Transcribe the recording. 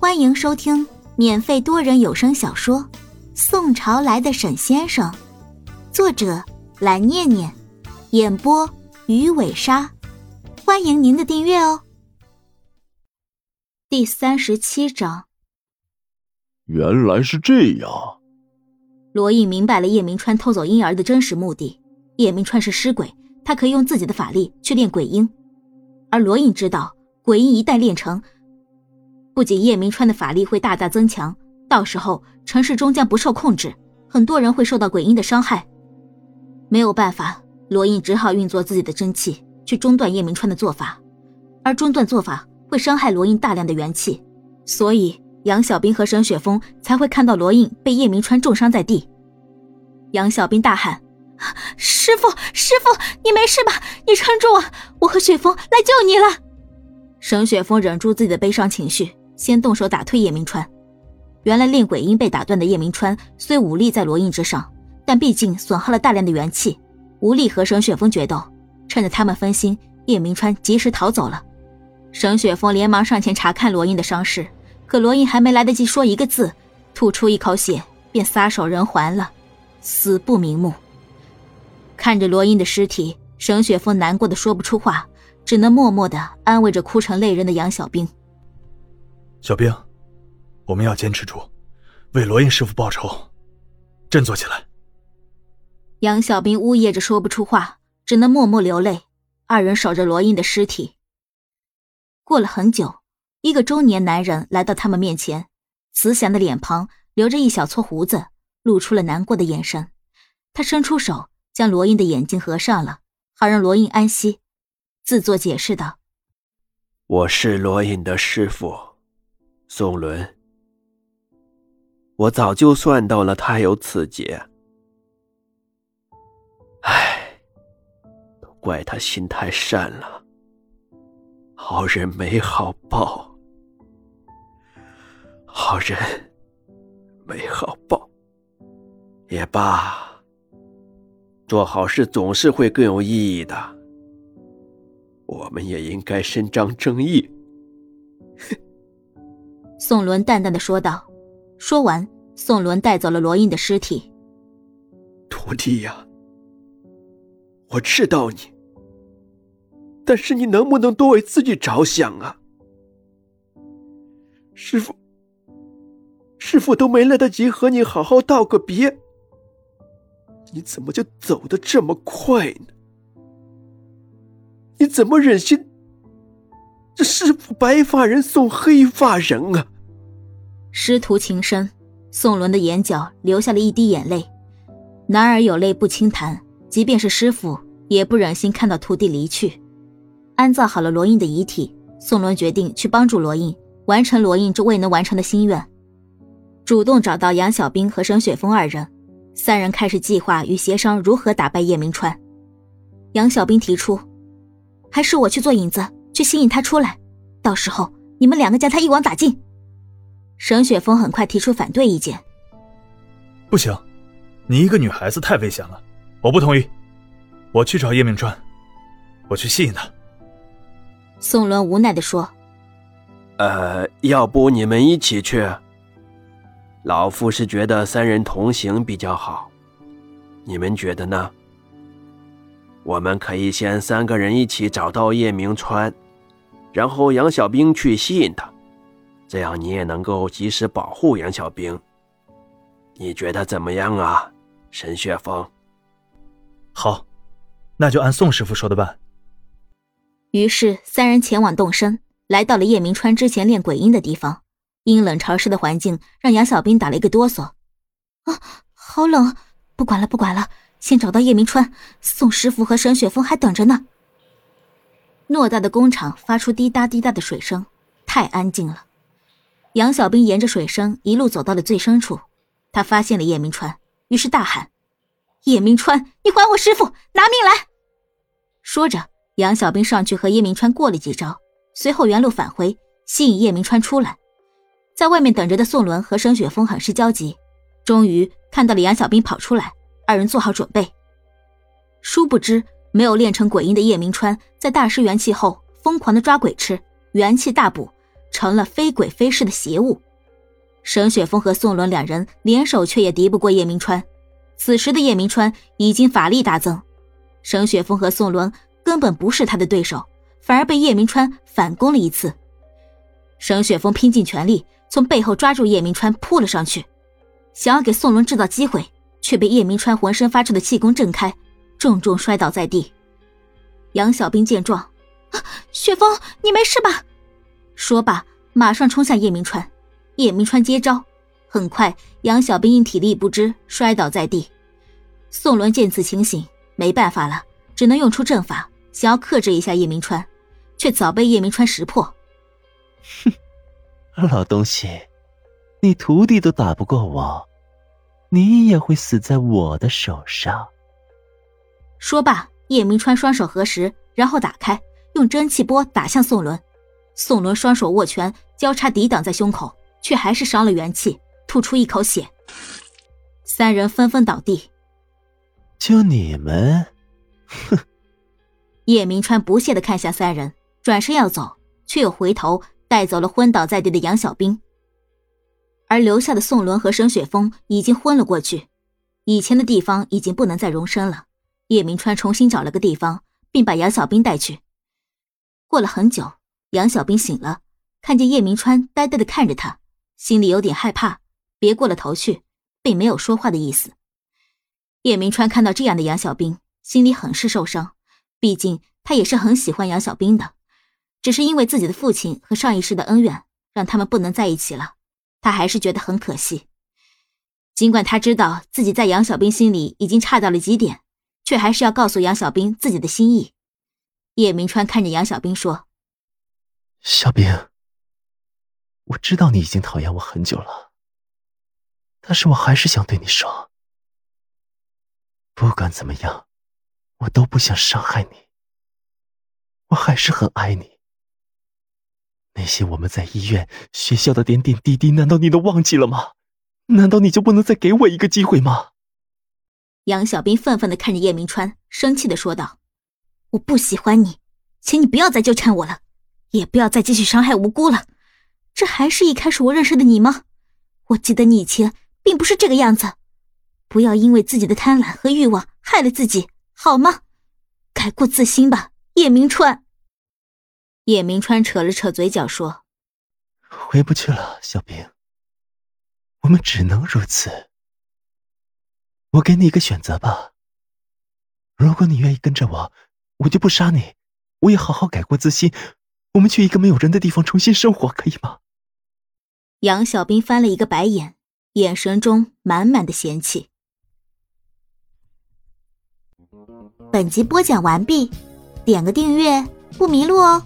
欢迎收听免费多人有声小说《宋朝来的沈先生》，作者蓝念念，演播鱼尾鲨。欢迎您的订阅哦。第三十七章，原来是这样。罗毅明白了叶明川偷走婴儿的真实目的。叶明川是尸鬼，他可以用自己的法力去练鬼婴，而罗印知道，鬼婴一旦练成。不仅叶明川的法力会大大增强，到时候城市终将不受控制，很多人会受到鬼婴的伤害。没有办法，罗印只好运作自己的真气去中断叶明川的做法，而中断做法会伤害罗印大量的元气，所以杨小兵和沈雪峰才会看到罗印被叶明川重伤在地。杨小兵大喊：“师傅，师傅，你没事吧？你撑住啊！我和雪峰来救你了。”沈雪峰忍住自己的悲伤情绪。先动手打退叶明川。原来练鬼婴被打断的叶明川虽武力在罗印之上，但毕竟损耗了大量的元气，无力和沈雪峰决斗。趁着他们分心，叶明川及时逃走了。沈雪峰连忙上前查看罗印的伤势，可罗印还没来得及说一个字，吐出一口血，便撒手人寰了，死不瞑目。看着罗印的尸体，沈雪峰难过的说不出话，只能默默的安慰着哭成泪人的杨小兵。小兵，我们要坚持住，为罗印师傅报仇，振作起来。杨小兵呜咽着说不出话，只能默默流泪。二人守着罗印的尸体。过了很久，一个中年男人来到他们面前，慈祥的脸庞，留着一小撮胡子，露出了难过的眼神。他伸出手，将罗印的眼睛合上了，好让罗印安息，自作解释道：“我是罗印的师傅。”宋伦，我早就算到了他有此劫。唉，都怪他心太善了，好人没好报，好人没好报，也罢，做好事总是会更有意义的。我们也应该伸张正义。哼。宋伦淡淡的说道。说完，宋伦带走了罗印的尸体。徒弟呀，我知道你，但是你能不能多为自己着想啊？师傅，师傅都没来得及和你好好道个别，你怎么就走得这么快呢？你怎么忍心？这师傅白发人送黑发人啊！师徒情深，宋伦的眼角流下了一滴眼泪。男儿有泪不轻弹，即便是师傅也不忍心看到徒弟离去。安葬好了罗印的遗体，宋伦决定去帮助罗印完成罗印这未能完成的心愿，主动找到杨小兵和沈雪峰二人，三人开始计划与协商如何打败叶明川。杨小兵提出，还是我去做引子。去吸引他出来，到时候你们两个将他一网打尽。沈雪峰很快提出反对意见：“不行，你一个女孩子太危险了，我不同意。我去找叶明川，我去吸引他。”宋伦无奈的说：“呃，要不你们一起去？老夫是觉得三人同行比较好，你们觉得呢？我们可以先三个人一起找到叶明川。”然后杨小兵去吸引他，这样你也能够及时保护杨小兵。你觉得怎么样啊，沈雪峰？好，那就按宋师傅说的办。于是三人前往洞身，来到了叶明川之前练鬼音的地方。阴冷潮湿的环境让杨小兵打了一个哆嗦。啊，好冷！不管了，不管了，先找到叶明川，宋师傅和沈雪峰还等着呢。偌大的工厂发出滴答滴答的水声，太安静了。杨小兵沿着水声一路走到了最深处，他发现了叶明川，于是大喊：“叶明川，你还我师傅，拿命来！”说着，杨小兵上去和叶明川过了几招，随后原路返回，吸引叶明川出来。在外面等着的宋伦和沈雪峰很是焦急，终于看到了杨小兵跑出来，二人做好准备。殊不知。没有练成鬼婴的叶明川，在大失元气后疯狂的抓鬼吃，元气大补，成了非鬼非尸的邪物。沈雪峰和宋伦两人联手，却也敌不过叶明川。此时的叶明川已经法力大增，沈雪峰和宋伦根本不是他的对手，反而被叶明川反攻了一次。沈雪峰拼尽全力从背后抓住叶明川，扑了上去，想要给宋伦制造机会，却被叶明川浑身发出的气功震开，重重摔倒在地。杨小兵见状，啊雪峰，你没事吧？说罢，马上冲向叶明川。叶明川接招。很快，杨小兵因体力不支摔倒在地。宋伦见此情形，没办法了，只能用出阵法，想要克制一下叶明川，却早被叶明川识破。哼，老东西，你徒弟都打不过我，你也会死在我的手上。说罢，叶明川双手合十，然后打开，用真气波打向宋伦。宋伦双手握拳，交叉抵挡在胸口，却还是伤了元气。吐出一口血，三人纷纷倒地。就你们，哼！叶明川不屑的看向三人，转身要走，却又回头带走了昏倒在地的杨小兵。而留下的宋伦和沈雪峰已经昏了过去，以前的地方已经不能再容身了。叶明川重新找了个地方，并把杨小兵带去。过了很久，杨小兵醒了，看见叶明川呆呆的看着他，心里有点害怕。别过了头去，并没有说话的意思。叶明川看到这样的杨小兵，心里很是受伤。毕竟他也是很喜欢杨小兵的，只是因为自己的父亲和上一世的恩怨，让他们不能在一起了。他还是觉得很可惜。尽管他知道自己在杨小兵心里已经差到了极点，却还是要告诉杨小兵自己的心意。叶明川看着杨小兵说：“小兵，我知道你已经讨厌我很久了。”但是我还是想对你说，不管怎么样，我都不想伤害你。我还是很爱你。那些我们在医院、学校的点点滴滴，难道你都忘记了吗？难道你就不能再给我一个机会吗？杨小兵愤愤的看着叶明川，生气的说道：“我不喜欢你，请你不要再纠缠我了，也不要再继续伤害无辜了。这还是一开始我认识的你吗？我记得你以前……”并不是这个样子，不要因为自己的贪婪和欲望害了自己，好吗？改过自新吧，叶明川。叶明川扯了扯嘴角说：“回不去了，小兵。我们只能如此。我给你一个选择吧。如果你愿意跟着我，我就不杀你，我也好好改过自新。我们去一个没有人的地方重新生活，可以吗？”杨小兵翻了一个白眼。眼神中满满的嫌弃。本集播讲完毕，点个订阅不迷路哦。